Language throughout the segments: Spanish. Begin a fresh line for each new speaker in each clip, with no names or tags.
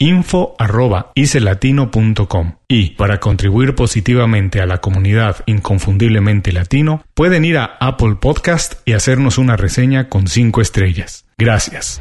info.icelatino.com y para contribuir positivamente a la comunidad inconfundiblemente latino pueden ir a Apple Podcast y hacernos una reseña con 5 estrellas. Gracias.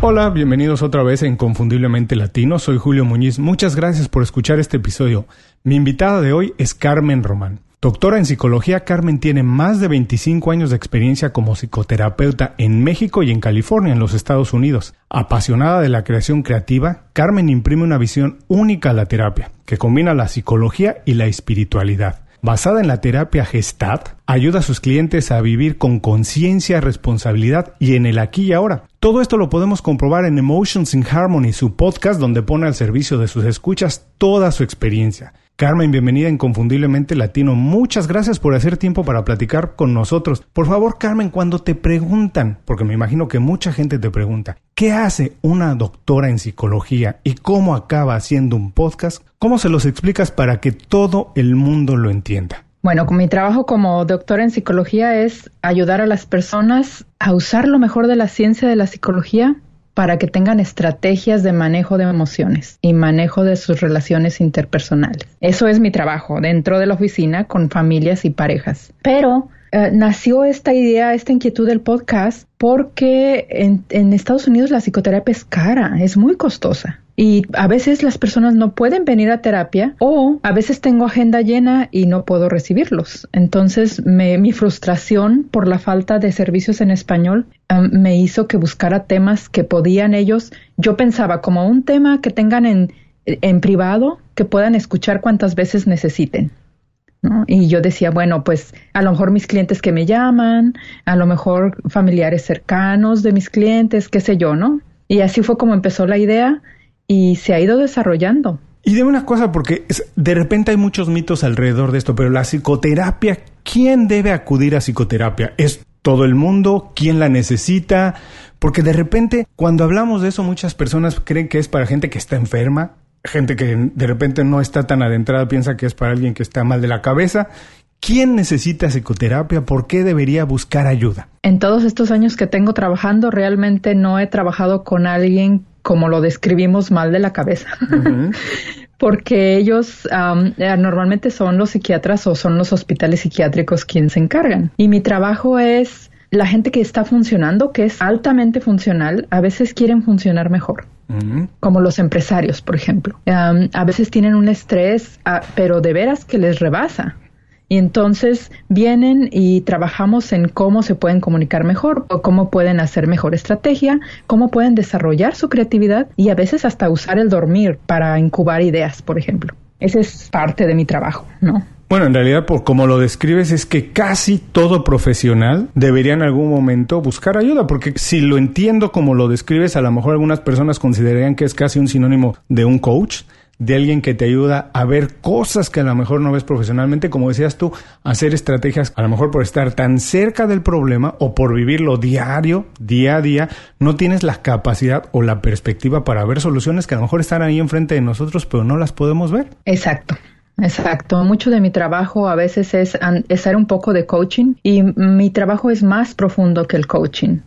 Hola, bienvenidos otra vez a Inconfundiblemente Latino. Soy Julio Muñiz. Muchas gracias por escuchar este episodio. Mi invitada de hoy es Carmen Román. Doctora en psicología, Carmen tiene más de 25 años de experiencia como psicoterapeuta en México y en California, en los Estados Unidos. Apasionada de la creación creativa, Carmen imprime una visión única a la terapia, que combina la psicología y la espiritualidad. Basada en la terapia Gestalt, ayuda a sus clientes a vivir con conciencia, responsabilidad y en el aquí y ahora. Todo esto lo podemos comprobar en Emotions in Harmony, su podcast donde pone al servicio de sus escuchas toda su experiencia. Carmen, bienvenida Inconfundiblemente Latino. Muchas gracias por hacer tiempo para platicar con nosotros. Por favor, Carmen, cuando te preguntan, porque me imagino que mucha gente te pregunta, ¿qué hace una doctora en psicología y cómo acaba haciendo un podcast? ¿Cómo se los explicas para que todo el mundo lo entienda?
Bueno, mi trabajo como doctora en psicología es ayudar a las personas a usar lo mejor de la ciencia de la psicología para que tengan estrategias de manejo de emociones y manejo de sus relaciones interpersonales. Eso es mi trabajo dentro de la oficina con familias y parejas. Pero eh, nació esta idea, esta inquietud del podcast porque en, en Estados Unidos la psicoterapia es cara, es muy costosa. Y a veces las personas no pueden venir a terapia o a veces tengo agenda llena y no puedo recibirlos. Entonces mi frustración por la falta de servicios en español um, me hizo que buscara temas que podían ellos, yo pensaba como un tema que tengan en, en privado, que puedan escuchar cuantas veces necesiten. Y yo decía, bueno, pues a lo mejor mis clientes que me llaman, a lo mejor familiares cercanos de mis clientes, qué sé yo, ¿no? Y así fue como empezó la idea y se ha ido desarrollando.
Y de una cosa, porque de repente hay muchos mitos alrededor de esto, pero la psicoterapia, ¿quién debe acudir a psicoterapia? ¿Es todo el mundo? ¿Quién la necesita? Porque de repente, cuando hablamos de eso, muchas personas creen que es para gente que está enferma, gente que de repente no está tan adentrada, piensa que es para alguien que está mal de la cabeza. ¿Quién necesita psicoterapia? ¿Por qué debería buscar ayuda?
En todos estos años que tengo trabajando, realmente no he trabajado con alguien como lo describimos mal de la cabeza. Porque ellos eh, normalmente son los psiquiatras o son los hospitales psiquiátricos quienes se encargan. Y mi trabajo es la gente que está funcionando, que es altamente funcional, a veces quieren funcionar mejor. Como los empresarios, por ejemplo. a veces tienen un estrés, ah, pero de veras que les rebasa. Y entonces vienen y trabajamos en cómo se pueden comunicar mejor, o cómo pueden hacer mejor estrategia, cómo pueden desarrollar su creatividad y a veces hasta usar el dormir para incubar ideas, por ejemplo. Ese es parte de mi trabajo, ¿no?
Bueno, en realidad, por como lo describes, es que casi todo profesional debería en algún momento buscar ayuda, porque si lo entiendo como lo describes, a lo mejor algunas personas considerarían que es casi un sinónimo de un coach, de alguien que te ayuda a ver cosas que a lo mejor no ves profesionalmente, como decías tú, hacer estrategias, a lo mejor por estar tan cerca del problema o por vivirlo diario, día a día, no tienes la capacidad o la perspectiva para ver soluciones que a lo mejor están ahí enfrente de nosotros, pero no las podemos ver.
Exacto. Exacto. Mucho de mi trabajo a veces es hacer un poco de coaching y mi trabajo es más profundo que el coaching.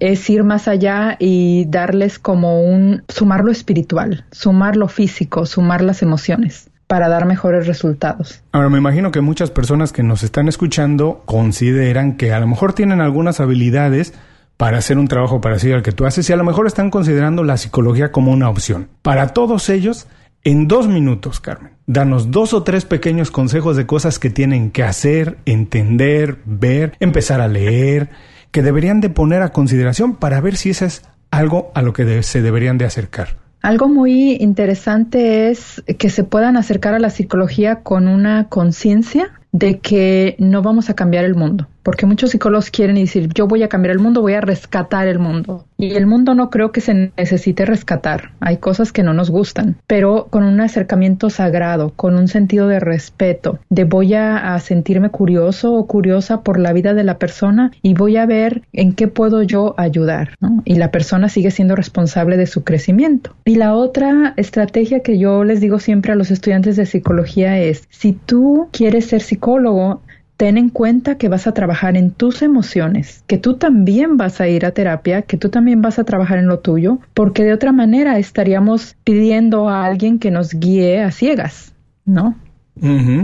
es ir más allá y darles como un sumar lo espiritual, sumar lo físico, sumar las emociones para dar mejores resultados.
Ahora me imagino que muchas personas que nos están escuchando consideran que a lo mejor tienen algunas habilidades para hacer un trabajo parecido al que tú haces y a lo mejor están considerando la psicología como una opción. Para todos ellos, en dos minutos, Carmen, danos dos o tres pequeños consejos de cosas que tienen que hacer, entender, ver, empezar a leer, que deberían de poner a consideración para ver si eso es algo a lo que se deberían de acercar.
Algo muy interesante es que se puedan acercar a la psicología con una conciencia de que no vamos a cambiar el mundo, porque muchos psicólogos quieren decir, yo voy a cambiar el mundo, voy a rescatar el mundo. Y el mundo no creo que se necesite rescatar, hay cosas que no nos gustan, pero con un acercamiento sagrado, con un sentido de respeto, de voy a, sentirme curioso o curiosa por la vida de la persona y voy a ver en qué puedo yo ayudar. Y la persona sigue siendo responsable de su crecimiento. Y la otra estrategia que yo les digo siempre a los estudiantes de psicología es, si tú quieres ser psicólogo, ten en cuenta que vas a trabajar en tus emociones, que tú también vas a ir a terapia, que tú también vas a trabajar en lo tuyo, porque de otra manera estaríamos pidiendo a alguien que nos guíe a ciegas, ¿no?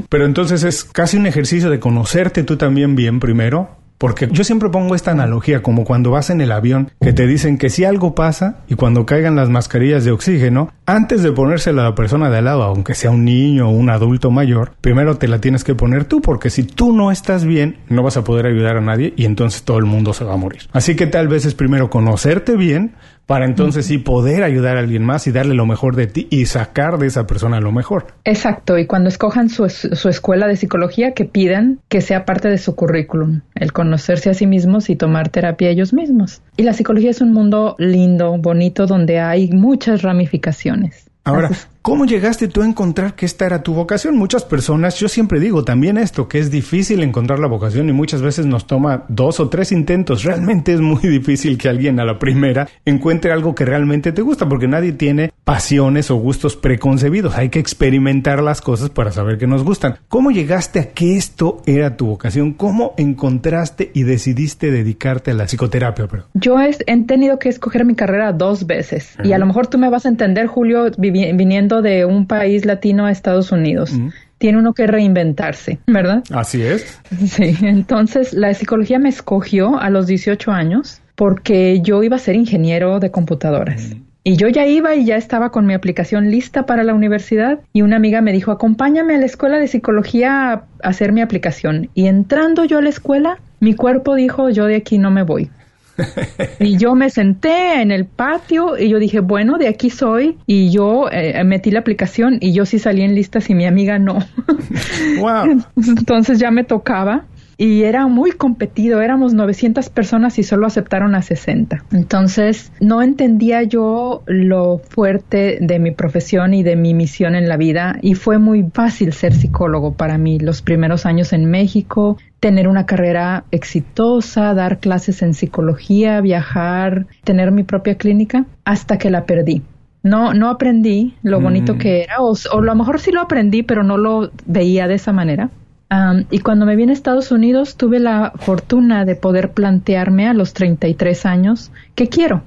Pero entonces es casi un ejercicio de conocerte tú también bien primero, porque yo siempre pongo esta analogía como cuando vas en el avión que te dicen que si algo pasa y cuando caigan las mascarillas de oxígeno, antes de ponérsela a la persona de al lado, aunque sea un niño o un adulto mayor, primero te la tienes que poner tú porque si tú no estás bien, no vas a poder ayudar a nadie y entonces todo el mundo se va a morir. Así que tal vez es primero conocerte bien para entonces sí poder ayudar a alguien más y darle lo mejor de ti y sacar de esa persona lo mejor.
Exacto, y cuando escojan su, su escuela de psicología, que pidan que sea parte de su currículum, el conocerse a sí mismos y tomar terapia ellos mismos. Y la psicología es un mundo lindo, bonito, donde hay muchas ramificaciones.
Ahora, ¿cómo llegaste tú a encontrar que esta era tu vocación? Muchas personas, yo siempre digo también esto, que es difícil encontrar la vocación y muchas veces nos toma dos o tres intentos. Realmente es muy difícil que alguien a la primera encuentre algo que realmente te gusta, porque nadie tiene pasiones o gustos preconcebidos. Hay que experimentar las cosas para saber que nos gustan. ¿Cómo llegaste a que esto era tu vocación? ¿Cómo encontraste y decidiste dedicarte a la psicoterapia?
Yo he, tenido que escoger mi carrera dos veces y a lo mejor tú me vas a entender, Julio, viniendo de un país latino a Estados Unidos. Tiene uno que reinventarse, ¿verdad?
Así es.
Sí, entonces la psicología me escogió a los 18 años porque yo iba a ser ingeniero de computadoras. Y yo ya iba y ya estaba con mi aplicación lista para la universidad y una amiga me dijo, acompáñame a la escuela de psicología a hacer mi aplicación. Y entrando yo a la escuela, mi cuerpo dijo, yo de aquí no me voy y yo me senté en el patio y yo dije, bueno, de aquí soy. Y yo eh, metí la aplicación y yo sí salí en listas y mi amiga no. wow. Entonces ya me tocaba y era muy competido, éramos 900 personas y solo aceptaron a 60. Entonces no entendía yo lo fuerte de mi profesión y de mi misión en la vida y fue muy fácil ser psicólogo para mí los primeros años en México, tener una carrera exitosa, dar clases en psicología, viajar, tener mi propia clínica, hasta que la perdí. No, no aprendí lo bonito mm. que era, o, o a lo mejor sí lo aprendí, pero no lo veía de esa manera y cuando me vine a Estados Unidos tuve la fortuna de poder plantearme a los 33 años qué quiero,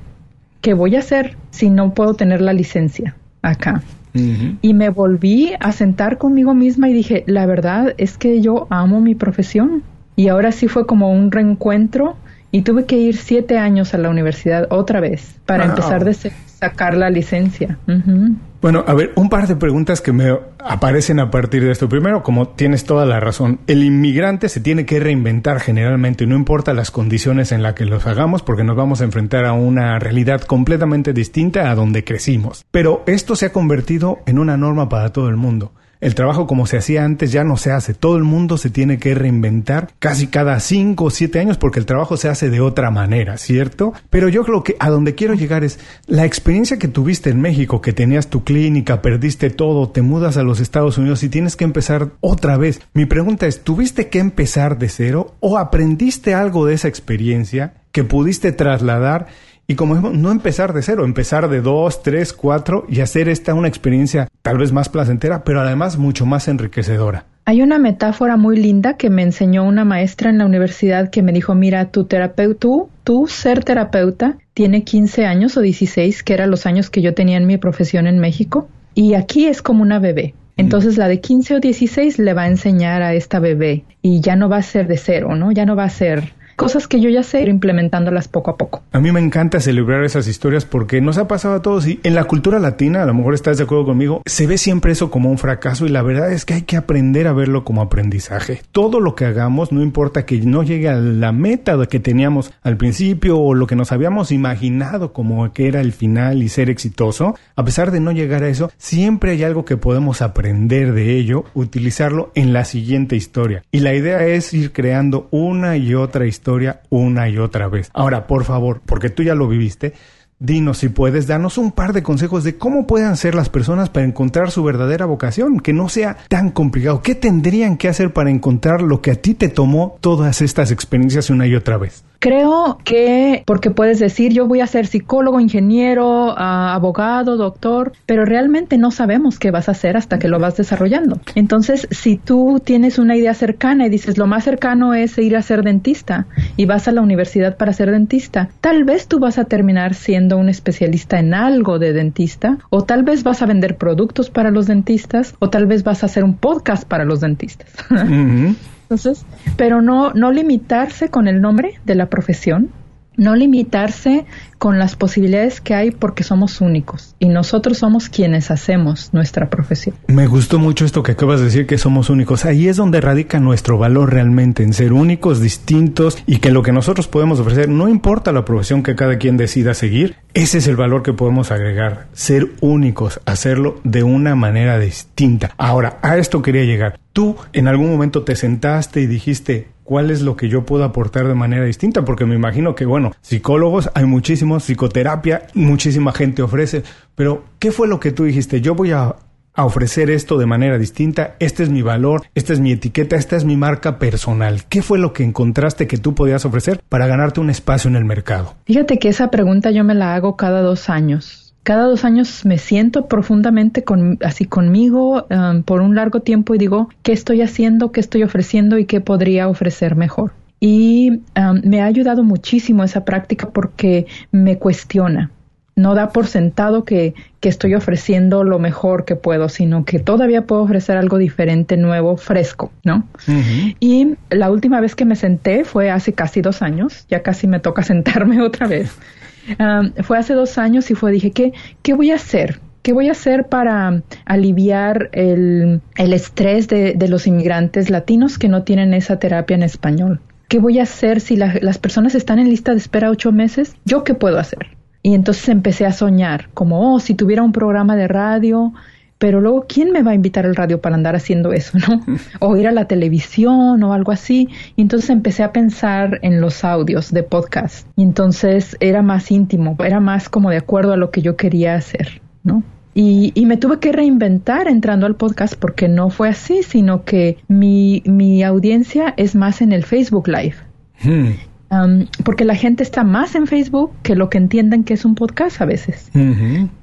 qué voy a hacer si no puedo tener la licencia acá. Y me volví a sentar conmigo misma y dije, la verdad es que yo amo mi profesión. Y ahora sí fue como un reencuentro y tuve que ir siete años a la universidad otra vez para empezar de sacar la licencia.
Bueno, a ver, un par de preguntas que me aparecen a partir de esto. Primero, como tienes toda la razón, el inmigrante se tiene que reinventar generalmente, no importa las condiciones en las que los hagamos, porque nos vamos a enfrentar a una realidad completamente distinta a donde crecimos. Pero esto se ha convertido en una norma para todo el mundo. El trabajo como se hacía antes ya no se hace. Todo el mundo se tiene que reinventar casi cada cinco o siete años porque el trabajo se hace de otra manera, ¿cierto? Pero yo creo que a donde quiero llegar es la experiencia que tuviste en México, que tenías tu clínica, perdiste todo, te mudas a los Estados Unidos y tienes que empezar otra vez. Mi pregunta es, ¿tuviste que empezar de cero o aprendiste algo de esa experiencia que pudiste trasladar y como no empezar de cero, empezar de dos, tres, cuatro y hacer esta una experiencia tal vez más placentera, pero además mucho más enriquecedora.
Hay una metáfora muy linda que me enseñó una maestra en la universidad que me dijo, mira, tu terapeuta, tú, tú ser terapeuta, tiene 15 años o 16, que eran los años que yo tenía en mi profesión en México, y aquí es como una bebé. Entonces la de 15 o 16 le va a enseñar a esta bebé y ya no va a ser de cero, ¿no? Ya no va a ser cosas que yo ya sé, ir implementándolas poco a poco.
A mí me encanta celebrar esas historias porque nos ha pasado a todos y en la cultura latina, a lo mejor estás de acuerdo conmigo, se ve siempre eso como un fracaso y la verdad es que hay que aprender a verlo como aprendizaje. Todo lo que hagamos, no importa que no llegue a la meta que teníamos al principio o lo que nos habíamos imaginado como que era el final y ser exitoso, a pesar de no llegar a eso, siempre hay algo que podemos aprender de ello, utilizarlo en la siguiente historia. Y la idea es ir creando una y otra historia una y otra vez. Ahora, por favor, porque tú ya lo viviste, Dinos si puedes, danos un par de consejos de cómo puedan ser las personas para encontrar su verdadera vocación, que no sea tan complicado. ¿Qué tendrían que hacer para encontrar lo que a ti te tomó todas estas experiencias una y otra vez?
Creo que, porque puedes decir, yo voy a ser psicólogo, ingeniero, ah, abogado, doctor, pero realmente no sabemos qué vas a hacer hasta que lo vas desarrollando. Entonces, si tú tienes una idea cercana y dices, lo más cercano es ir a ser dentista y vas a la universidad para ser dentista, tal vez tú vas a terminar siendo un especialista en algo de dentista, o tal vez vas a vender productos para los dentistas, o tal vez vas a hacer un podcast para los dentistas. Entonces, pero no, no limitarse con el nombre de la profesión, no limitarse con las posibilidades que hay porque somos únicos y nosotros somos quienes hacemos nuestra profesión.
Me gustó mucho esto que acabas de decir que somos únicos. Ahí es donde radica nuestro valor realmente, en ser únicos, distintos y que lo que nosotros podemos ofrecer, no importa la profesión que cada quien decida seguir, ese es el valor que podemos agregar, ser únicos, hacerlo de una manera distinta. Ahora, a esto quería llegar. Tú en algún momento te sentaste y dijiste, cuál es lo que yo puedo aportar de manera distinta, porque me imagino que, bueno, psicólogos hay muchísimos, psicoterapia, muchísima gente ofrece, pero ¿qué fue lo que tú dijiste? Yo voy a, ofrecer esto de manera distinta, este es mi valor, esta es mi etiqueta, esta es mi marca personal. ¿Qué fue lo que encontraste que tú podías ofrecer para ganarte un espacio en el mercado?
Fíjate que esa pregunta yo me la hago cada dos años cada dos años me siento profundamente con, así conmigo um, por un largo tiempo y digo, ¿qué estoy haciendo? ¿Qué estoy ofreciendo? ¿Y qué podría ofrecer mejor? Y um, me ha ayudado muchísimo esa práctica porque me cuestiona. No da por sentado que, que estoy ofreciendo lo mejor que puedo, sino que todavía puedo ofrecer algo diferente, nuevo, fresco, ¿no? Y la última vez que me senté fue hace casi dos años, ya casi me toca sentarme otra vez fue hace dos años y fue, dije, ¿qué, qué voy a hacer? ¿Qué voy a hacer para aliviar el, el estrés de, de, los inmigrantes latinos que no tienen esa terapia en español? ¿Qué voy a hacer si las personas están en lista de espera ocho meses? ¿Yo qué puedo hacer? Y entonces empecé a soñar, como, oh, si tuviera un programa de radio pero luego, ¿quién me va a invitar al radio para andar haciendo eso, no? O ir a la televisión o algo así. Y entonces empecé a pensar en los audios de podcast. Y entonces era más íntimo, era más como de acuerdo a lo que yo quería hacer, ¿no? Y, y, me tuve que reinventar entrando al podcast porque no fue así, sino que mi, mi audiencia es más en el Facebook Live. Hmm porque la gente está más en Facebook que lo que entienden que es un podcast a veces.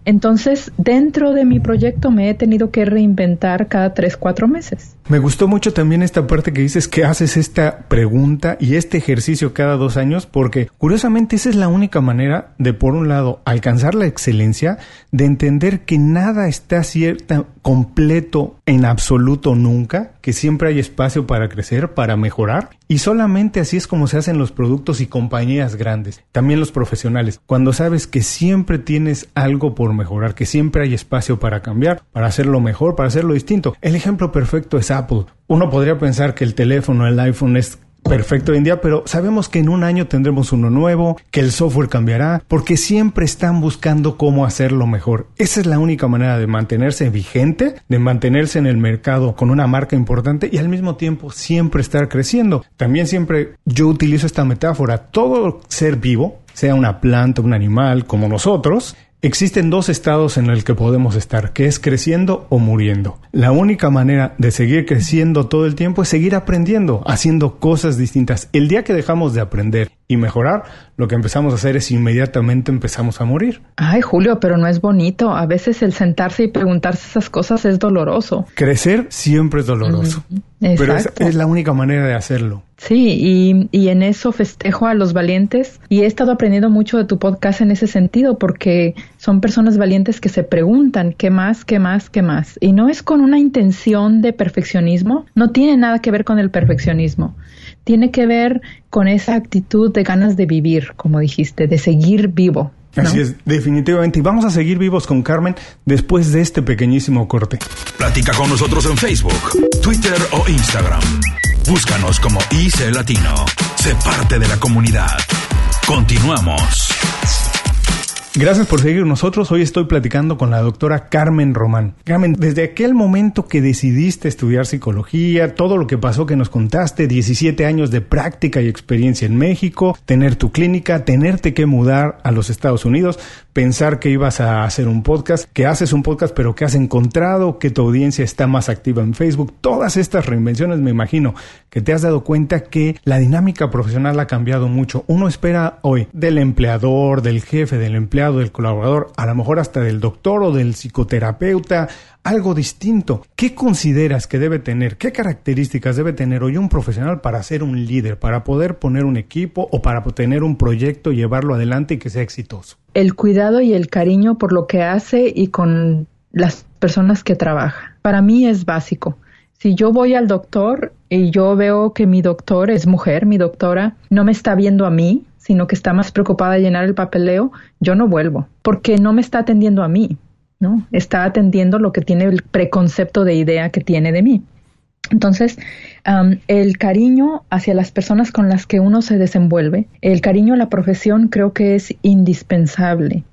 Entonces, dentro de mi proyecto me he tenido que reinventar cada tres, cuatro meses.
Me gustó mucho también esta parte que dices que haces esta pregunta y este ejercicio cada dos años, porque curiosamente esa es la única manera de, por un lado, alcanzar la excelencia, de entender que nada está cierta, completo en absoluto nunca, que siempre hay espacio para crecer, para mejorar, y solamente así es como se hacen los productos y compañías grandes, también los profesionales, cuando sabes que siempre tienes algo por mejorar, que siempre hay espacio para cambiar, para hacerlo mejor, para hacerlo distinto. El ejemplo perfecto es Apple. Uno podría pensar que el teléfono, el iPhone es perfecto hoy en día, pero sabemos que en un año tendremos uno nuevo, que el software cambiará, porque siempre están buscando cómo hacerlo mejor. Esa es la única manera de mantenerse vigente, de mantenerse en el mercado con una marca importante y al mismo tiempo siempre estar creciendo. También siempre yo utilizo esta metáfora, todo ser vivo, sea una planta, un animal, como nosotros, Existen dos estados en el que podemos estar, que es creciendo o muriendo. La única manera de seguir creciendo todo el tiempo es seguir aprendiendo, haciendo cosas distintas. El día que dejamos de aprender y mejorar, lo que empezamos a hacer es inmediatamente empezamos a morir.
Ay, Julio, pero no es bonito. A veces el sentarse y preguntarse esas cosas es doloroso.
Crecer siempre es doloroso. Pero es, es, la única manera de hacerlo.
Sí, y, y, en eso festejo a los valientes y he estado aprendiendo mucho de tu podcast en ese sentido porque son personas valientes que se preguntan qué más, qué más, qué más. Y no es con una intención de perfeccionismo, no tiene nada que ver con el perfeccionismo, tiene que ver con esa actitud de ganas de vivir, como dijiste, de seguir vivo.
¿no? Así es, definitivamente. Y vamos a seguir vivos con Carmen después de este pequeñísimo corte.
Platica con nosotros en Facebook, Twitter o Instagram. Búscanos como IC Latino. Sé parte de la comunidad. Continuamos.
Gracias por seguir nosotros. Hoy estoy platicando con la doctora Carmen Román. Carmen, desde aquel momento que decidiste estudiar psicología, todo lo que pasó que nos contaste, 17 años de práctica y experiencia en México, tener tu clínica, tenerte que mudar a los Estados Unidos, pensar que ibas a hacer un podcast, que haces un podcast pero que has encontrado que tu audiencia está más activa en Facebook, todas estas reinvenciones me imagino que te has dado cuenta que la dinámica profesional ha cambiado mucho. Uno espera hoy del empleador, del jefe, del empleado, del colaborador, a lo mejor hasta del doctor o del psicoterapeuta, algo distinto. ¿Qué consideras que debe tener? ¿Qué características debe tener hoy un profesional para ser un líder, para poder poner un equipo o para tener un proyecto, llevarlo adelante y que sea exitoso?
El cuidado y el cariño por lo que hace y con las personas que trabaja. Para mí es básico. Si yo voy al doctor y yo veo que mi doctor es mujer, mi doctora no me está viendo a mí, sino que está más preocupada de llenar el papeleo, yo no vuelvo, porque no me está atendiendo a mí, ¿no? Está atendiendo lo que tiene el preconcepto de idea que tiene de mí. Entonces, um, el cariño hacia las personas con las que uno se desenvuelve, el cariño a la profesión creo que es indispensable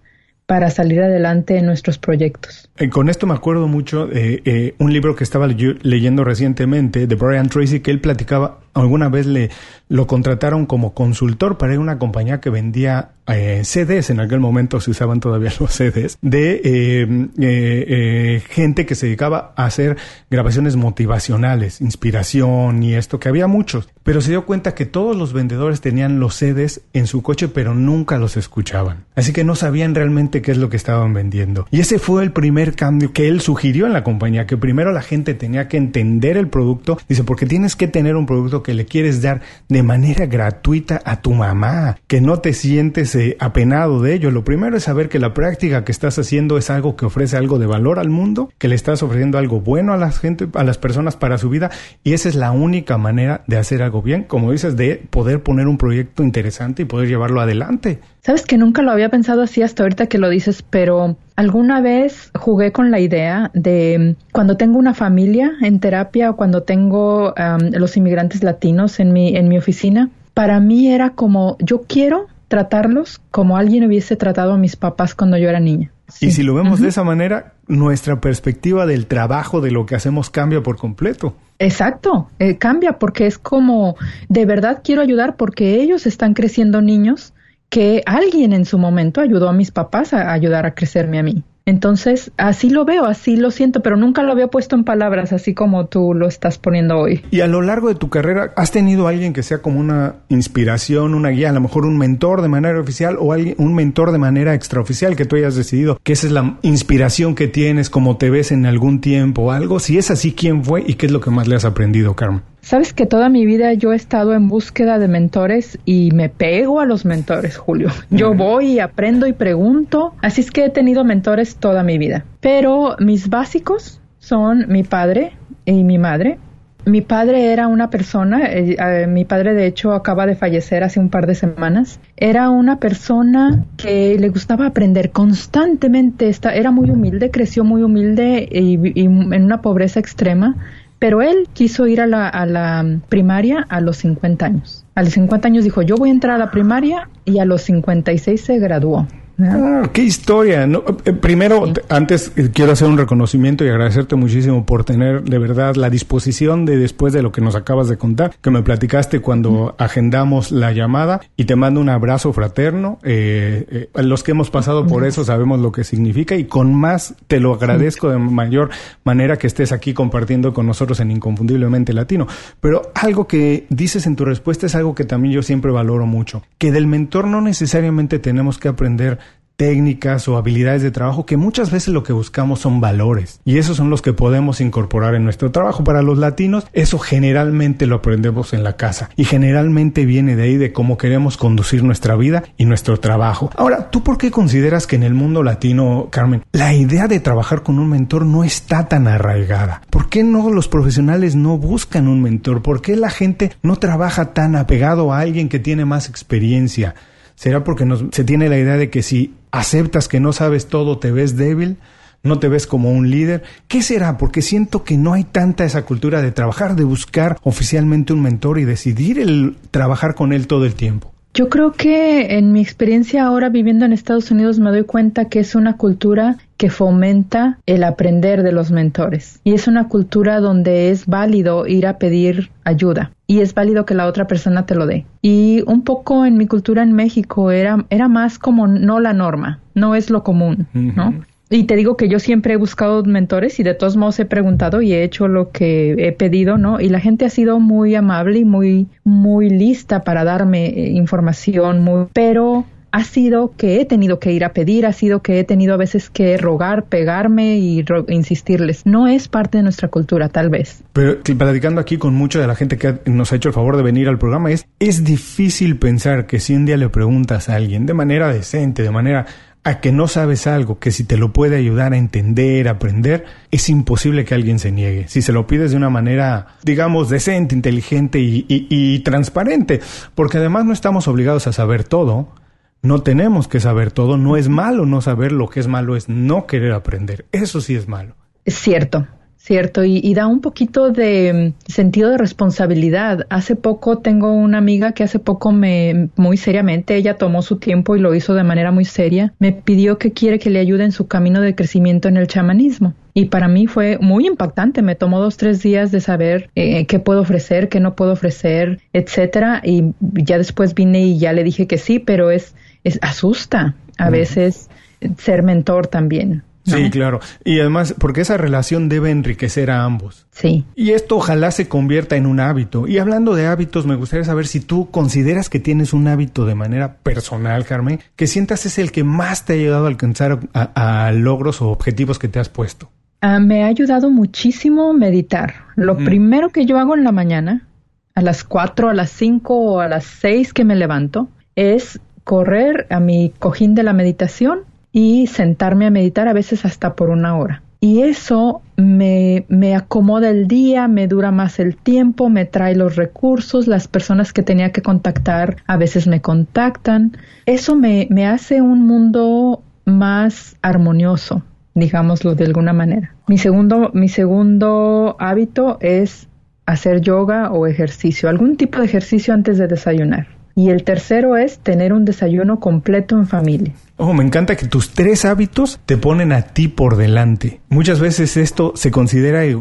para salir adelante en nuestros proyectos.
Eh, con esto me acuerdo mucho de eh, un libro que estaba leyendo recientemente de Brian Tracy que él platicaba alguna vez le lo contrataron como consultor para una compañía que vendía eh, CDs, en aquel momento se usaban todavía los CDs, de eh, eh, gente que se dedicaba a hacer grabaciones motivacionales, inspiración y esto, que había muchos, pero se dio cuenta que todos los vendedores tenían los CDs en su coche, pero nunca los escuchaban. Así que no sabían realmente qué es lo que estaban vendiendo. Y ese fue el primer cambio que él sugirió en la compañía, que primero la gente tenía que entender el producto, dice, porque tienes que tener un producto que le quieres dar de manera gratuita a tu mamá, que no te sientes eh, apenado de ello. Lo primero es saber que la práctica que estás haciendo es algo que ofrece algo de valor al mundo, que le estás ofreciendo algo bueno a la gente, a las personas para su vida y esa es la única manera de hacer algo bien, como dices, de poder poner un proyecto interesante y poder llevarlo adelante.
Sabes que nunca lo había pensado así hasta ahorita que lo dices, pero alguna vez jugué con la idea de cuando tengo una familia en terapia o cuando tengo um, los inmigrantes latinos en mi, en mi oficina, para mí era como yo quiero tratarlos como alguien hubiese tratado a mis papás cuando yo era niña.
Sí. Y si lo vemos uh -huh. de esa manera, nuestra perspectiva del trabajo, de lo que hacemos, cambia por completo.
Exacto, eh, cambia porque es como, de verdad quiero ayudar porque ellos están creciendo niños que alguien en su momento ayudó a mis papás a ayudar a crecerme a mí. Entonces, así lo veo, así lo siento, pero nunca lo había puesto en palabras, así como tú lo estás poniendo hoy.
Y a lo largo de tu carrera, ¿has tenido alguien que sea como una inspiración, una guía, a lo mejor un mentor de manera oficial o alguien, un mentor de manera extraoficial que tú hayas decidido que esa es la inspiración que tienes, como te ves en algún tiempo o algo? Si es así, ¿quién fue y qué es lo que más le has aprendido, Carmen?
Sabes que toda mi vida yo he estado en búsqueda de mentores y me pego a los mentores, Julio. Yo voy y aprendo y pregunto. Así es que he tenido mentores toda mi vida. Pero mis básicos son mi padre y mi madre. Mi padre era una persona, eh, eh, mi padre de hecho acaba de fallecer hace un par de semanas, era una persona que le gustaba aprender constantemente, era muy humilde, creció muy humilde y, y en una pobreza extrema, pero él quiso ir a la, a la, primaria a los 50 años. A los 50 años dijo, yo voy a entrar a la primaria y a los 56 se graduó.
Ah, qué historia. Eh, primero, antes eh, quiero hacer un reconocimiento y agradecerte muchísimo por tener de verdad la disposición de después de lo que nos acabas de contar, que me platicaste cuando agendamos la llamada y te mando un abrazo fraterno. Eh, los que hemos pasado por eso sabemos lo que significa y con más te lo agradezco de mayor manera que estés aquí compartiendo con nosotros en Inconfundiblemente Latino. Pero algo que dices en tu respuesta es algo que también yo siempre valoro mucho, que del mentor no necesariamente tenemos que aprender técnicas o habilidades de trabajo que muchas veces lo que buscamos son valores y esos son los que podemos incorporar en nuestro trabajo. Para los latinos eso generalmente lo aprendemos en la casa y generalmente viene de ahí de cómo queremos conducir nuestra vida y nuestro trabajo. Ahora, ¿tú por qué consideras que en el mundo latino, Carmen, la idea de trabajar con un mentor no está tan arraigada? ¿Por qué no los profesionales no buscan un mentor? ¿Por qué la gente no trabaja tan apegado a alguien que tiene más experiencia? ¿Será porque se tiene la idea de que si aceptas que no sabes todo, te ves débil? no te ves como un líder. ¿Qué será? Porque siento que no hay tanta esa cultura de trabajar, de buscar oficialmente un mentor y decidir el trabajar con él todo el tiempo.
Yo creo que en mi experiencia ahora viviendo en Estados Unidos me doy cuenta que es una cultura que fomenta el aprender de los mentores y es una cultura donde es válido ir a pedir ayuda y es válido que la otra persona te lo dé. Y un poco en mi cultura en México era, era más como no la norma, no es lo común, ¿no? Y te digo que yo siempre he buscado mentores y de todos modos he preguntado y he hecho lo que he pedido, ¿no? Y la gente ha sido muy amable y muy, muy lista para darme eh, información, muy, pero ha sido que he tenido que ir a pedir, ha sido que he tenido a veces que rogar, pegarme y insistirles. No es parte de nuestra cultura, tal vez.
Pero platicando aquí con mucha de la gente que nos ha hecho el favor de venir al programa, es, es difícil pensar que si un día le preguntas a alguien de manera decente, de manera a que no sabes algo que si te lo puede ayudar a entender, aprender, es imposible que alguien se niegue. Si se lo pides de una manera, digamos, decente, inteligente y, transparente, porque además no estamos obligados a saber todo, no tenemos que saber todo, no es malo no saber, lo que es malo es no querer aprender, eso sí es malo.
Es cierto, Cierto, y, da un poquito de mm, sentido de responsabilidad. Hace poco tengo una amiga que hace poco me, muy seriamente, ella tomó su tiempo y lo hizo de manera muy seria, me pidió que quiere que le ayude en su camino de crecimiento en el chamanismo. Y para mí fue muy impactante. Me tomó dos, tres días de saber eh, qué puedo ofrecer, qué no puedo ofrecer, etcétera. Y ya después vine y ya le dije que sí, pero es, es asusta a veces ser mentor también.
Sí, claro. Y además, porque esa relación debe enriquecer a ambos.
Sí.
Y esto ojalá se convierta en un hábito. Y hablando de hábitos, me gustaría saber si tú consideras que tienes un hábito de manera personal, Carmen, que sientas es el que más te ha ayudado a alcanzar a, logros o objetivos que te has puesto.
Ah, me ha ayudado muchísimo meditar. Lo primero que yo hago en la mañana, a las 4, a las 5 o a las 6 que me levanto, es correr a mi cojín de la meditación y sentarme a meditar a veces hasta por una hora. Y eso me, me, acomoda el día, me dura más el tiempo, me trae los recursos, las personas que tenía que contactar a veces me contactan. Eso me, me hace un mundo más armonioso, digámoslo de alguna manera. Mi segundo, mi segundo hábito es hacer yoga o ejercicio, algún tipo de ejercicio antes de desayunar. Y el tercero es tener un desayuno completo en familia.
Oh, me encanta que tus tres hábitos te ponen a ti por delante. Muchas veces esto se considera eh,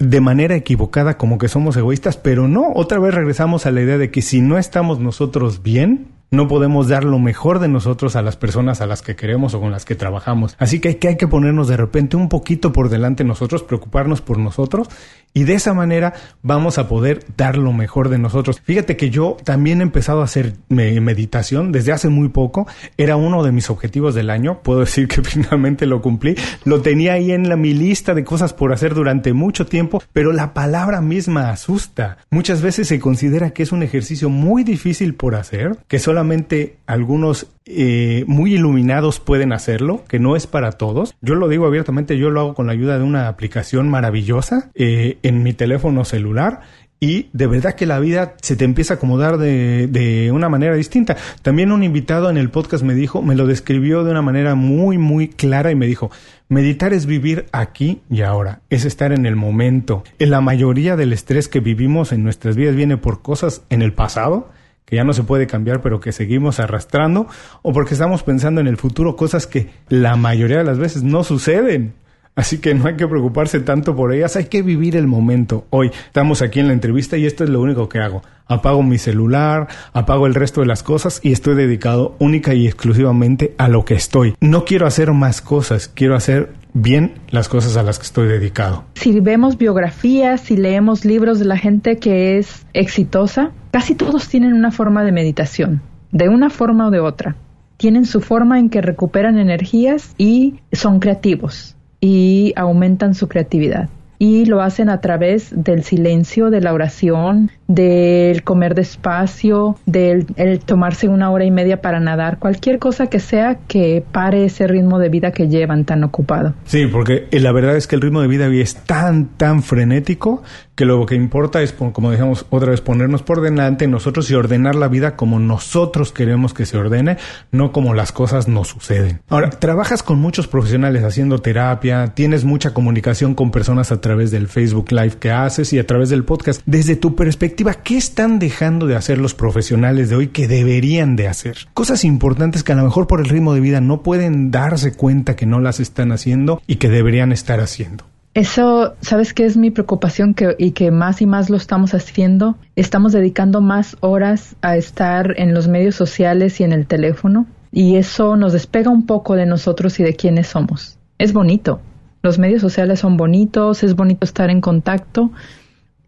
de manera equivocada como que somos egoístas, pero no, otra vez regresamos a la idea de que si no estamos nosotros bien, no podemos dar lo mejor de nosotros a las personas a las que queremos o con las que trabajamos. Así que hay que, ponernos de repente un poquito por delante nosotros, preocuparnos por nosotros y de esa manera vamos a poder dar lo mejor de nosotros. Fíjate que yo también he empezado a hacer meditación desde hace muy poco. Era uno de mis objetivos del año. Puedo decir que finalmente lo cumplí. Lo tenía ahí en la, mi lista de cosas por hacer durante mucho tiempo, pero la palabra misma asusta. Muchas veces se considera que es un ejercicio muy difícil por hacer, que solamente algunos eh, muy iluminados pueden hacerlo, que no es para todos. Yo lo digo abiertamente, yo lo hago con la ayuda de una aplicación maravillosa eh, en mi teléfono celular y de verdad que la vida se te empieza a acomodar de, de, una manera distinta. También un invitado en el podcast me dijo, me lo describió de una manera muy, muy clara y me dijo, meditar es vivir aquí y ahora, es estar en el momento. En la mayoría del estrés que vivimos en nuestras vidas viene por cosas en el pasado que ya no se puede cambiar, pero que seguimos arrastrando, o porque estamos pensando en el futuro cosas que la mayoría de las veces no suceden. Así que no hay que preocuparse tanto por ellas, hay que vivir el momento. Hoy estamos aquí en la entrevista y esto es lo único que hago. Apago mi celular, apago el resto de las cosas y estoy dedicado única y exclusivamente a lo que estoy. No quiero hacer más cosas, quiero hacer bien las cosas a las que estoy dedicado.
Si vemos biografías, si leemos libros de la gente que es exitosa, casi todos tienen una forma de meditación, de una forma o de otra. Tienen su forma en que recuperan energías y son creativos y aumentan su creatividad. Y lo hacen a través del silencio, de la oración, del comer despacio, del el tomarse una hora y media para nadar, cualquier cosa que sea que pare ese ritmo de vida que llevan tan ocupado.
Sí, porque la verdad es que el ritmo de vida es tan, tan frenético que lo que importa es, como dijimos otra vez, ponernos por delante nosotros y ordenar la vida como nosotros queremos que se ordene, no como las cosas nos suceden. Ahora, trabajas con muchos profesionales haciendo terapia, tienes mucha comunicación con personas a través del Facebook Live que haces y a través del podcast. Desde tu perspectiva, ¿qué están dejando de hacer los profesionales de hoy que deberían de hacer? Cosas importantes que a lo mejor por el ritmo de vida no pueden darse cuenta que no las están haciendo y que deberían estar haciendo.
Eso, ¿sabes qué es mi preocupación? Y que más y más lo estamos haciendo. Estamos dedicando más horas a estar en los medios sociales y en el teléfono. Y eso nos despega un poco de nosotros y de quiénes somos. Es bonito. Los medios sociales son bonitos, es bonito estar en contacto.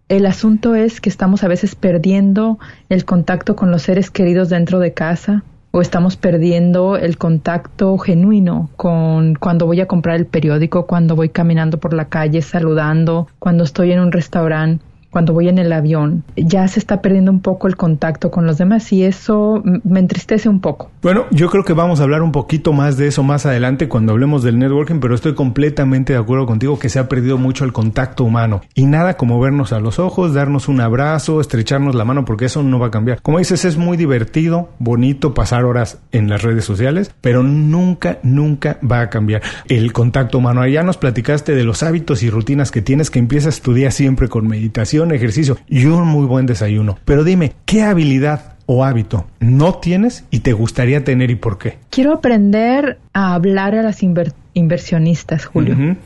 El asunto es que estamos a veces perdiendo el contacto con los seres queridos dentro de casa, o estamos perdiendo el contacto genuino con cuando voy a comprar el periódico, cuando voy caminando por la calle saludando, cuando estoy en un restaurante cuando voy en el avión, ya se está perdiendo un poco el contacto con los demás y eso me entristece un poco.
Bueno, yo creo que vamos a hablar un poquito más de eso más adelante cuando hablemos del networking, pero estoy completamente de acuerdo contigo que se ha perdido mucho el contacto humano y nada como vernos a los ojos, darnos un abrazo, estrecharnos la mano porque eso no va a cambiar. Como dices, es muy divertido, bonito pasar horas en las redes sociales, pero nunca, nunca va a cambiar el contacto humano. Allá nos platicaste de los hábitos y rutinas que tienes que empiezas tu día siempre con meditación ejercicio y un muy buen desayuno. Pero dime, ¿qué habilidad o hábito no tienes y te gustaría tener y por qué?
Quiero aprender a hablar a las inversionistas, Julio.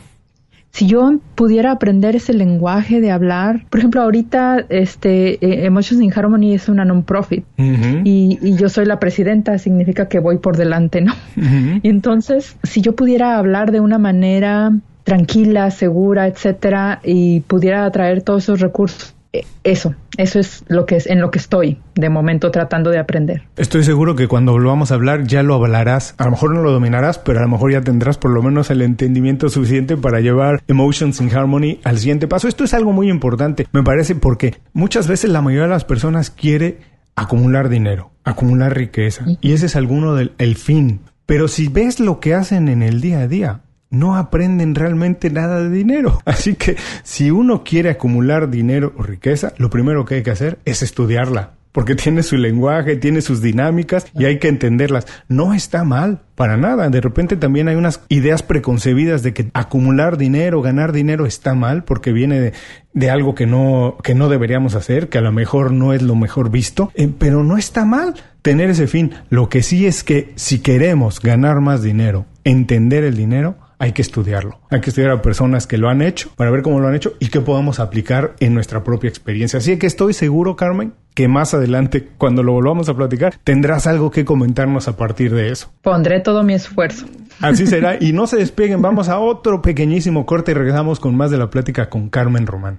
Si yo pudiera aprender ese lenguaje de hablar, por ejemplo, ahorita este eh, Emotions in Harmony es una non-profit y, y, yo soy la presidenta, significa que voy por delante, ¿no? Y entonces, si yo pudiera hablar de una manera tranquila, segura, etcétera, y pudiera atraer todos esos recursos. E, eso, eso es lo que es en lo que estoy de momento tratando de aprender.
Estoy seguro que cuando volvamos a hablar ya lo hablarás. A lo mejor no lo dominarás, pero a lo mejor ya tendrás por lo menos el entendimiento suficiente para llevar Emotions in Harmony al siguiente paso. Esto es algo muy importante, me parece, porque muchas veces la mayoría de las personas quiere acumular dinero, acumular riqueza, y ese es alguno del el fin. Pero si ves lo que hacen en el día a día, no aprenden realmente nada de dinero. Así que si uno quiere acumular dinero o riqueza, lo primero que hay que hacer es estudiarla. Porque tiene su lenguaje, tiene sus dinámicas y hay que entenderlas. No está mal, para nada. De repente también hay unas ideas preconcebidas de que acumular dinero, ganar dinero está mal porque viene de, algo que no, que no deberíamos hacer, que a lo mejor no es lo mejor visto, eh, pero no está mal tener ese fin. Lo que sí es que si queremos ganar más dinero, entender el dinero, hay que estudiarlo. Hay que estudiar a personas que lo han hecho para ver cómo lo han hecho y qué podemos aplicar en nuestra propia experiencia. Así que estoy seguro, Carmen, que más adelante, cuando lo volvamos a platicar, tendrás algo que comentarnos a partir de eso.
Pondré todo mi esfuerzo.
Así será. Y no se despeguen, vamos a otro pequeñísimo corte y regresamos con más de la plática con Carmen Román.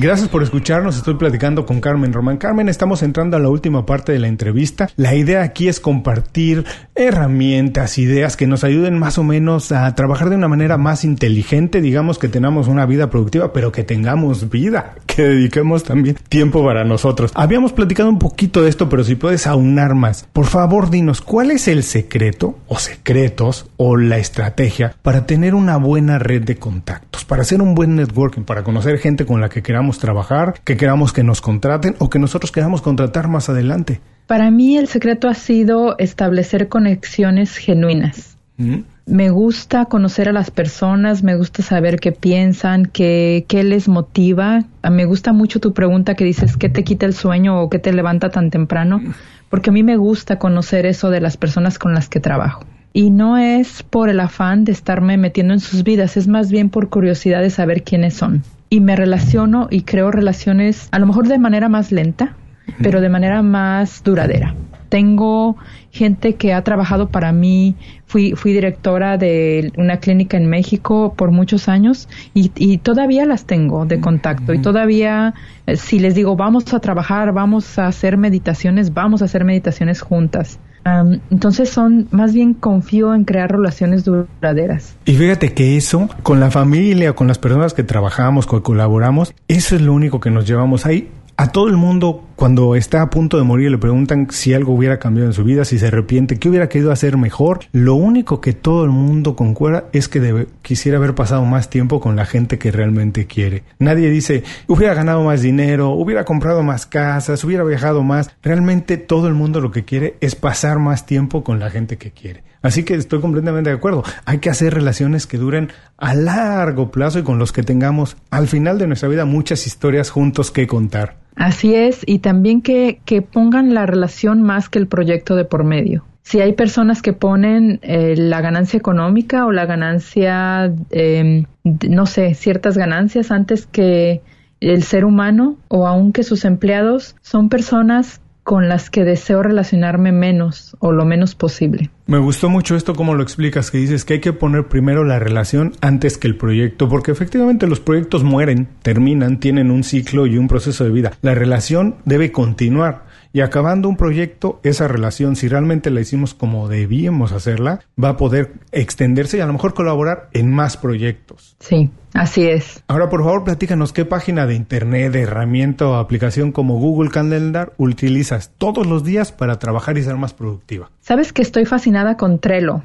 Gracias por escucharnos. Estoy platicando con Carmen Román. Carmen, estamos entrando a la última parte de la entrevista. La idea aquí es compartir herramientas, ideas que nos ayuden más o menos a trabajar de una manera más inteligente. Digamos que tengamos una vida productiva, pero que tengamos vida, que que dediquemos también tiempo para nosotros. Habíamos platicado un poquito de esto, pero si puedes aunar más, por favor dinos, ¿cuál es el secreto o secretos o la estrategia para tener una buena red de contactos, para hacer un buen networking, para conocer gente con la que queramos trabajar, que queramos que nos contraten o que nosotros queramos contratar más adelante?
Para mí el secreto ha sido establecer conexiones genuinas. Mm. Me gusta conocer a las personas, me gusta saber qué piensan, qué, qué les motiva. Ah, me gusta mucho tu pregunta que dices, ¿qué te quita el sueño o qué te levanta tan temprano? Porque a mí me gusta conocer eso de las personas con las que trabajo. Y no es por el afán de estarme metiendo en sus vidas, es más bien por curiosidad de saber quiénes son. Y me relaciono y creo relaciones a lo mejor de manera más lenta, pero de manera más duradera. Tengo gente que ha trabajado para mí, fui, fui directora de una clínica en México por muchos años y, y todavía las tengo de contacto y todavía eh, si les digo vamos a trabajar, vamos a hacer meditaciones, vamos a hacer meditaciones juntas. Entonces son, más bien confío en crear relaciones duraderas.
Y fíjate que eso, con la familia, con las personas que trabajamos, que colaboramos, eso es lo único que nos llevamos ahí a todo el mundo cuando está a punto de morir le preguntan si algo hubiera cambiado en su vida, si se arrepiente, qué hubiera querido hacer mejor. Lo único que todo el mundo concuerda es que quisiera haber pasado más tiempo con la gente que realmente quiere. Nadie dice hubiera ganado más dinero, hubiera comprado más casas, hubiera viajado más. Realmente todo el mundo lo que quiere es pasar más tiempo con la gente que quiere. Así que estoy completamente de acuerdo. Hay que hacer relaciones que duren a largo plazo y con los que tengamos al final de nuestra vida muchas historias juntos que contar.
Así es, y también que, que pongan la relación más que el proyecto de por medio. Si hay personas que ponen eh, la ganancia económica o la ganancia, eh, no sé, ciertas ganancias antes que el ser humano o aunque sus empleados son personas con las que deseo relacionarme menos o lo menos posible.
Me gustó mucho esto como lo explicas, que dices que hay que poner primero la relación antes que el proyecto, porque efectivamente los proyectos mueren, terminan, tienen un ciclo y un proceso de vida. La relación debe continuar. Y acabando un proyecto, esa relación, si realmente la hicimos como debíamos hacerla, va a poder extenderse y a lo mejor colaborar en más proyectos.
Sí, así es.
Ahora, por favor, platícanos qué página de internet, de herramienta o aplicación como Google Calendar utilizas todos los días para trabajar y ser más productiva.
Sabes que estoy fascinada con Trello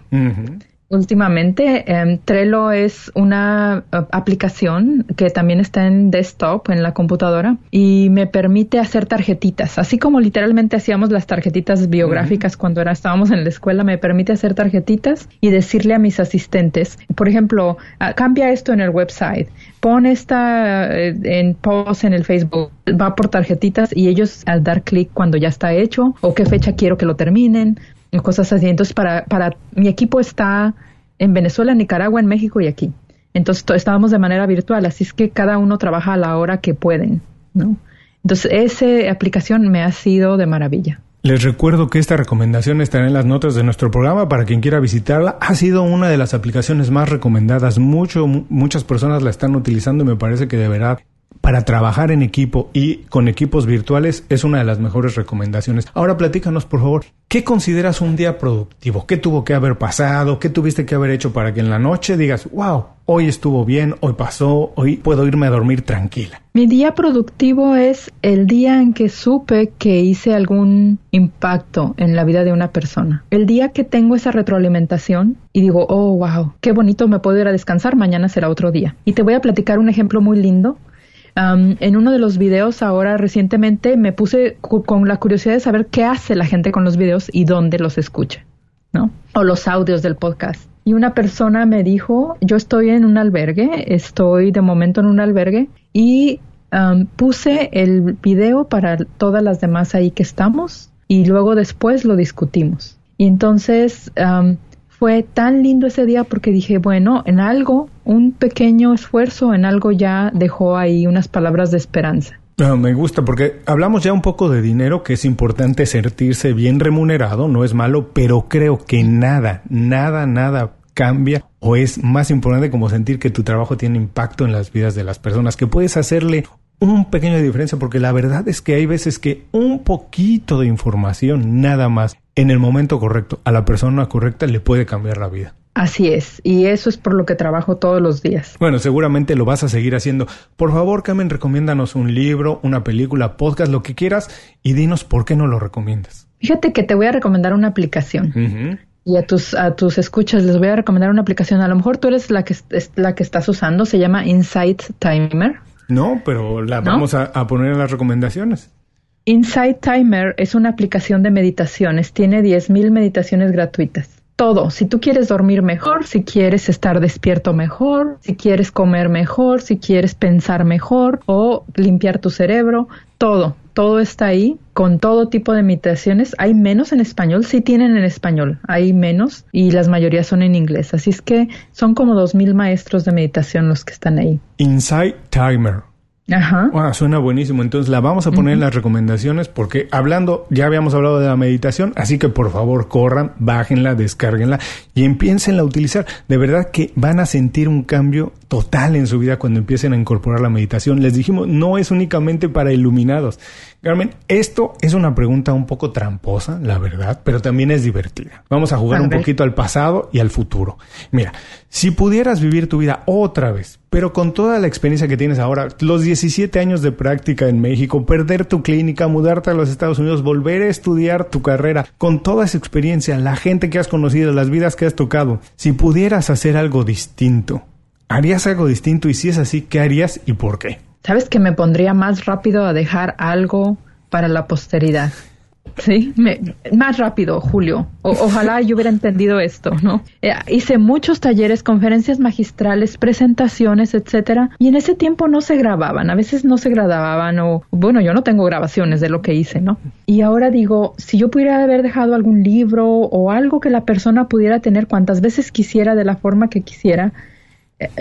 últimamente. Em, Trello es una eh, aplicación que también está en desktop, en la computadora, y me permite hacer tarjetitas. Así como literalmente hacíamos las tarjetitas biográficas cuando era, estábamos en la escuela, me permite hacer tarjetitas y decirle a mis asistentes, por ejemplo, ah, cambia esto en el website, pon esta eh, en post en el Facebook, va por tarjetitas y ellos al dar clic cuando ya está hecho o qué fecha quiero que lo terminen cosas así. Entonces, para, para mi equipo está en Venezuela, Nicaragua, en México y aquí. Entonces, estábamos de manera virtual, así es que cada uno trabaja a la hora que pueden, ¿no? Entonces, esa aplicación me ha sido de maravilla.
Les recuerdo que esta recomendación estará en las notas de nuestro programa para quien quiera visitarla. Ha sido una de las aplicaciones más recomendadas. Mucho, muchas personas la están utilizando y me parece que deberá para trabajar en equipo y con equipos virtuales es una de las mejores recomendaciones. Ahora platícanos, por favor, ¿qué consideras un día productivo? ¿Qué tuvo que haber pasado? ¿Qué tuviste que haber hecho para que en la noche digas, wow, hoy estuvo bien, hoy pasó, hoy puedo irme a dormir tranquila?
Mi día productivo es el día en que supe que hice algún impacto en la vida de una persona. El día que tengo esa retroalimentación y digo, oh, wow, qué bonito me puedo ir a descansar, mañana será otro día. Y te voy a platicar un ejemplo muy lindo en uno de los videos ahora recientemente me puse con la curiosidad de saber qué hace la gente con los videos y dónde los escucha, ¿no? O los audios del podcast. Y una persona me dijo, yo estoy en un albergue, estoy de momento en un albergue y puse el video para todas las demás ahí que estamos y luego después lo discutimos. Y entonces fue tan lindo ese día porque dije, bueno, en algo, un pequeño esfuerzo, en algo ya dejó ahí unas palabras de esperanza.
Ah, me gusta porque hablamos ya un poco de dinero, que es importante sentirse bien remunerado, no es malo, pero creo que nada, nada, nada cambia o es más importante como sentir que tu trabajo tiene impacto en las vidas de las personas, que puedes hacerle un pequeño diferencia porque la verdad es que hay veces que un poquito de información nada más en el momento correcto a la persona correcta le puede cambiar la vida.
Así es, y eso es por lo que trabajo todos los días.
Bueno, seguramente lo vas a seguir haciendo. Por favor, Carmen, recomiéndanos un libro, una película, podcast, lo que quieras, y dinos por qué no lo recomiendas.
Fíjate que te voy a recomendar una aplicación. Y a tus, a tus escuchas les voy a recomendar una aplicación. A lo mejor tú eres la que, es la que estás usando. Se llama Insight Timer.
No, pero la vamos a, a poner en las recomendaciones.
Insight Timer es una aplicación de meditaciones. Tiene 10.000 meditaciones gratuitas todo. Si tú quieres dormir mejor, si quieres estar despierto mejor, si quieres comer mejor, si quieres pensar mejor o limpiar tu cerebro, todo. Todo está ahí con todo tipo de meditaciones. Hay menos en español, sí tienen en español, hay menos y las mayorías son en inglés. Así es que son como dos mil maestros de meditación los que están ahí.
Inside Timer.
Ajá.
Wow, suena buenísimo. Entonces la vamos a poner en las recomendaciones porque hablando, ya habíamos hablado de la meditación, así que por favor corran, bájenla, descárguenla y empiecen a utilizar. De verdad que van a sentir un cambio total en su vida cuando empiecen a incorporar la meditación. Les dijimos, no es únicamente para iluminados. Carmen, esto es una pregunta un poco tramposa, la verdad, pero también es divertida. Vamos a jugar un poquito al pasado y al futuro. Mira, si pudieras vivir tu vida otra vez, pero con toda la experiencia que tienes ahora, los 17 años de práctica en México, perder tu clínica, mudarte a los Estados Unidos, volver a estudiar tu carrera, con toda esa experiencia, la gente que has conocido, las vidas que has tocado, si pudieras hacer algo distinto, ¿harías algo distinto? Y si es así, ¿qué harías y por qué?
¿Sabes que me pondría más rápido a dejar algo para la posteridad? Sí, más rápido, Julio. ojalá yo hubiera entendido esto, ¿no? Eh, hice muchos talleres, conferencias magistrales, presentaciones, etcétera, y en ese tiempo no se grababan, a veces no se grababan o, bueno, yo no tengo grabaciones de lo que hice, ¿no? Y ahora digo, si yo pudiera haber dejado algún libro o algo que la persona pudiera tener cuantas veces quisiera, de la forma que quisiera,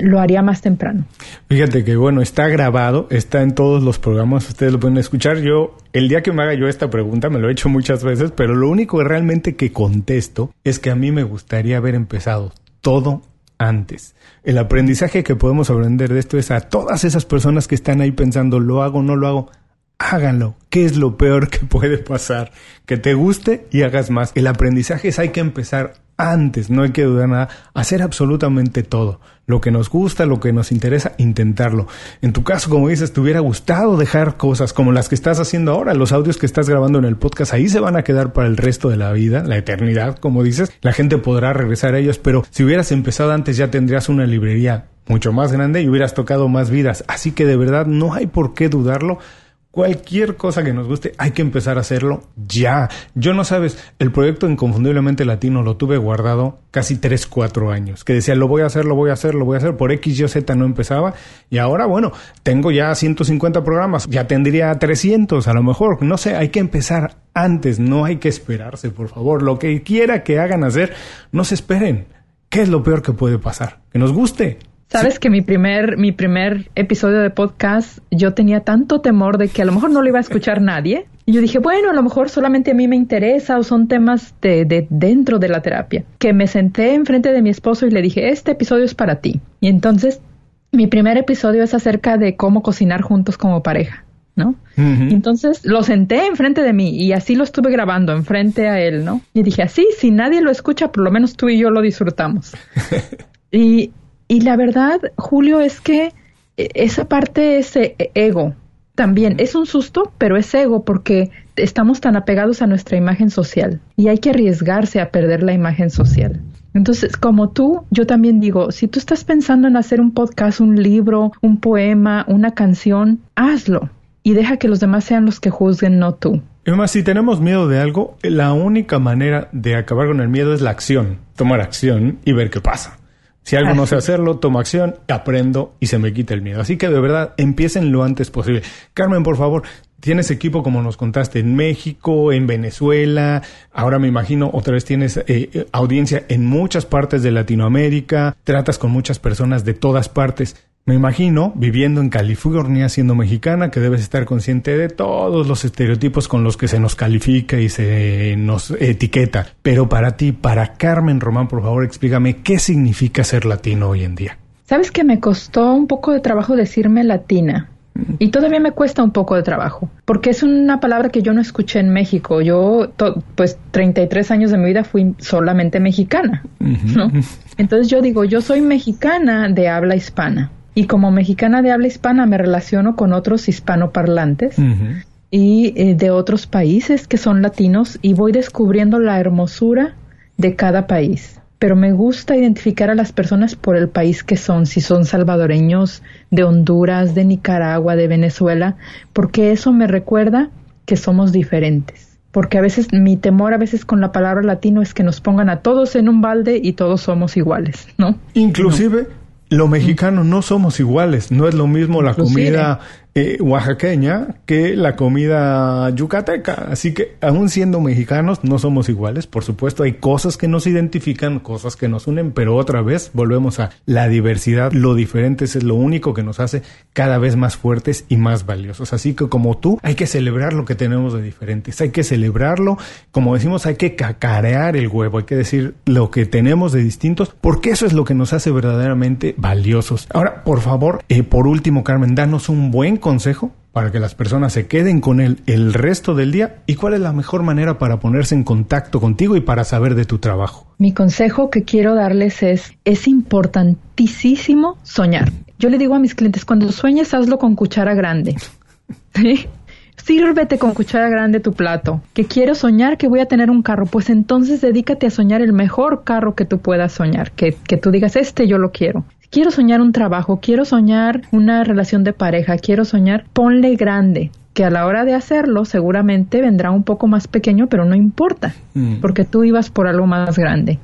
lo haría más temprano.
Fíjate que bueno, está grabado, está en todos los programas, ustedes lo pueden escuchar. Yo, el día que me haga yo esta pregunta, me lo he hecho muchas veces, pero lo único realmente que contesto es que a mí me gustaría haber empezado todo antes. El aprendizaje que podemos aprender de esto es a todas esas personas que están ahí pensando, lo hago, no lo hago, háganlo. ¿Qué es lo peor que puede pasar? Que te guste y hagas más. El aprendizaje es hay que empezar antes, no hay que dudar nada, hacer absolutamente todo. Lo que nos gusta, lo que nos interesa, intentarlo. En tu caso, como dices, te hubiera gustado dejar cosas como las que estás haciendo ahora, los audios que estás grabando en el podcast, ahí se van a quedar para el resto de la vida, la eternidad, como dices. La gente podrá regresar a ellos, pero si hubieras empezado antes ya tendrías una librería mucho más grande y hubieras tocado más vidas. Así que de verdad no hay por qué dudarlo Cualquier cosa que nos guste, hay que empezar a hacerlo ya. Yo no sabes, el proyecto Inconfundiblemente Latino lo tuve guardado casi 3, 4 años. Que decía, lo voy a hacer, lo voy a hacer, lo voy a hacer. Por X, Y, Z no empezaba. Y ahora, bueno, tengo ya 150 programas. Ya tendría 300 a lo mejor. No sé, hay que empezar antes. No hay que esperarse, por favor. Lo que quiera que hagan hacer, no se esperen. ¿Qué es lo peor que puede pasar? Que nos guste.
Sabes que mi primer, mi primer episodio de podcast, yo tenía tanto temor de que a lo mejor no lo iba a escuchar nadie. Y yo dije, bueno, a lo mejor solamente a mí me interesa o son temas de, de dentro de la terapia. Que me senté enfrente de mi esposo y le dije, este episodio es para ti. Y entonces, mi primer episodio es acerca de cómo cocinar juntos como pareja. ¿no? Entonces lo senté enfrente de mí y así lo estuve grabando enfrente a él, ¿no? Y dije, así, si nadie lo escucha, por lo menos tú y yo lo disfrutamos. y y la verdad, Julio, es que eh, esa parte es eh, ego. También es un susto, pero es ego porque estamos tan apegados a nuestra imagen social y hay que arriesgarse a perder la imagen social. Entonces, como tú, yo también digo, si tú estás pensando en hacer un podcast, un libro, un poema, una canción, hazlo y deja que los demás sean los que juzguen, no tú.
Además, si tenemos miedo de algo, la única manera de acabar con el miedo es la acción, tomar acción y ver qué pasa. Si algo no sé hacerlo, tomo acción, aprendo y se me quita el miedo. Así que de verdad, empiecen lo antes posible. Carmen, por favor, tienes equipo como nos contaste en México, en Venezuela, ahora me imagino otra vez tienes eh, eh, audiencia en muchas partes de Latinoamérica, tratas con muchas personas de todas partes. Me imagino, viviendo en California, siendo mexicana, que debes estar consciente de todos los estereotipos con los que se nos califica y se nos etiqueta. Pero para ti, para Carmen Román, por favor, explícame qué significa ser latino hoy en día.
Sabes que me costó un poco de trabajo decirme latina. Y todavía me cuesta un poco de trabajo, porque es una palabra que yo no escuché en México. Yo, pues, 33 años de mi vida fui solamente mexicana, ¿no? Entonces yo digo, yo soy mexicana de habla hispana. Y como mexicana de habla hispana me relaciono con otros hispanoparlantes y eh, de otros países que son latinos y voy descubriendo la hermosura de cada país. Pero me gusta identificar a las personas por el país que son, si son salvadoreños, de Honduras, de Nicaragua, de Venezuela, porque eso me recuerda que somos diferentes. Porque a veces mi temor a veces con la palabra latino es que nos pongan a todos en un balde y todos somos iguales, ¿no?
Inclusive lo mexicano no somos iguales, no es lo mismo la comida eh, oaxaqueña que la comida yucateca. Así que, aún siendo mexicanos, no somos iguales. Por supuesto, hay cosas que nos identifican, cosas que nos unen, pero otra vez volvemos a la diversidad. Lo diferente es lo único que nos hace cada vez más fuertes y más valiosos. Así que, como tú, hay que celebrar lo que tenemos de diferentes. Hay que celebrarlo. Como decimos, hay que cacarear el huevo. Hay que decir lo que tenemos de distintos, porque eso es lo que nos hace verdaderamente valiosos. Ahora, por favor, eh, por último, Carmen, danos un buen consejo para que las personas se queden con él el resto del día y cuál es la mejor manera para ponerse en contacto contigo y para saber de tu trabajo.
Mi consejo que quiero darles es, es importantísimo soñar. Yo le digo a mis clientes, cuando sueñes, hazlo con cuchara grande. Sírvete con cuchara grande tu plato. Que quiero soñar que voy a tener un carro. Pues entonces dedícate a soñar el mejor carro que tú puedas soñar. Que, que tú digas, este yo lo quiero quiero soñar un trabajo, quiero soñar una relación de pareja, quiero soñar, ponle grande, que a la hora de hacerlo seguramente vendrá un poco más pequeño, pero no importa, mm. porque tú ibas por algo más grande.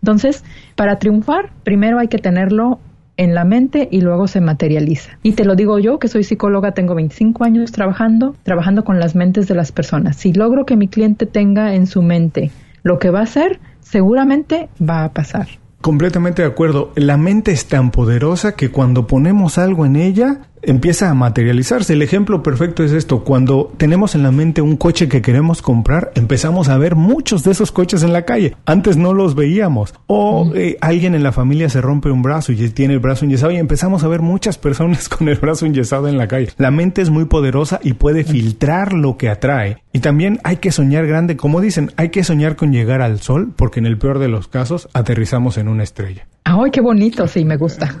Entonces, para triunfar, primero hay que tenerlo en la mente y luego se materializa. Y te lo digo yo, que soy psicóloga, tengo 25 años trabajando, trabajando con las mentes de las personas. Si logro que mi cliente tenga en su mente lo que va a hacer, seguramente va a pasar.
Completamente de acuerdo. La mente es tan poderosa que cuando ponemos algo en ella, empieza a materializarse. El ejemplo perfecto es esto. Cuando tenemos en la mente un coche que queremos comprar, empezamos a ver muchos de esos coches en la calle. Antes no los veíamos. O eh, alguien en la familia se rompe un brazo y tiene el brazo enyesado y empezamos a ver muchas personas con el brazo enyesado en la calle. La mente es muy poderosa y puede filtrar lo que atrae. Y también hay que soñar grande. Como dicen, hay que soñar con llegar al sol porque en el peor de los casos aterrizamos en una estrella.
¡Ay, qué bonito! Sí, me gusta.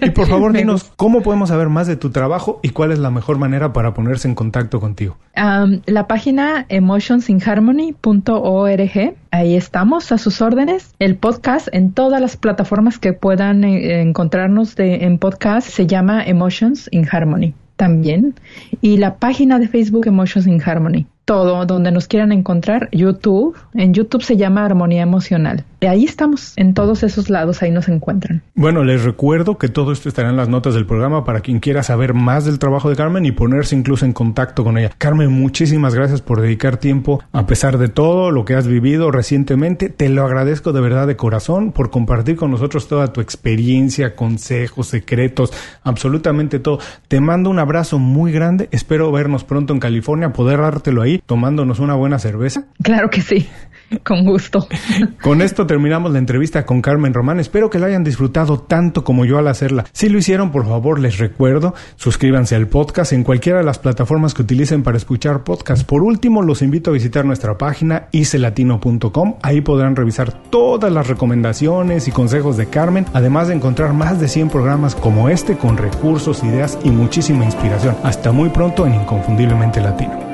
y por favor, dinos, ¿cómo podemos saber más de tu trabajo y cuál es la mejor manera para ponerse en contacto contigo?
la página emotionsinharmony.org. Ahí estamos a sus órdenes. El podcast en todas las plataformas que puedan eh, encontrarnos de, en podcast se llama Emotions in Harmony también. Y la página de Facebook Emotions in Harmony todo donde nos quieran encontrar, YouTube. En YouTube se llama Armonía Emocional. Y ahí estamos, en todos esos lados, ahí nos encuentran.
Bueno, les recuerdo que todo esto estará en las notas del programa para quien quiera saber más del trabajo de Carmen y ponerse incluso en contacto con ella. Carmen, muchísimas gracias por dedicar tiempo a pesar de todo lo que has vivido recientemente. Te lo agradezco de verdad de corazón por compartir con nosotros toda tu experiencia, consejos, secretos, absolutamente todo. Te mando un abrazo muy grande. Espero vernos pronto en California, poder dártelo ahí tomándonos una buena cerveza?
Claro que sí. Con gusto.
Con esto terminamos la entrevista con Carmen Román. Espero que la hayan disfrutado tanto como yo al hacerla. Si lo hicieron, por favor, les recuerdo, suscríbanse al podcast en cualquiera de las plataformas que utilicen para escuchar podcast. Por último, los invito a visitar nuestra página icelatino.com. Ahí podrán revisar todas las recomendaciones y consejos de Carmen, además de encontrar más de 100 programas como este con recursos, ideas y muchísima inspiración. Hasta muy pronto en Inconfundiblemente Latino.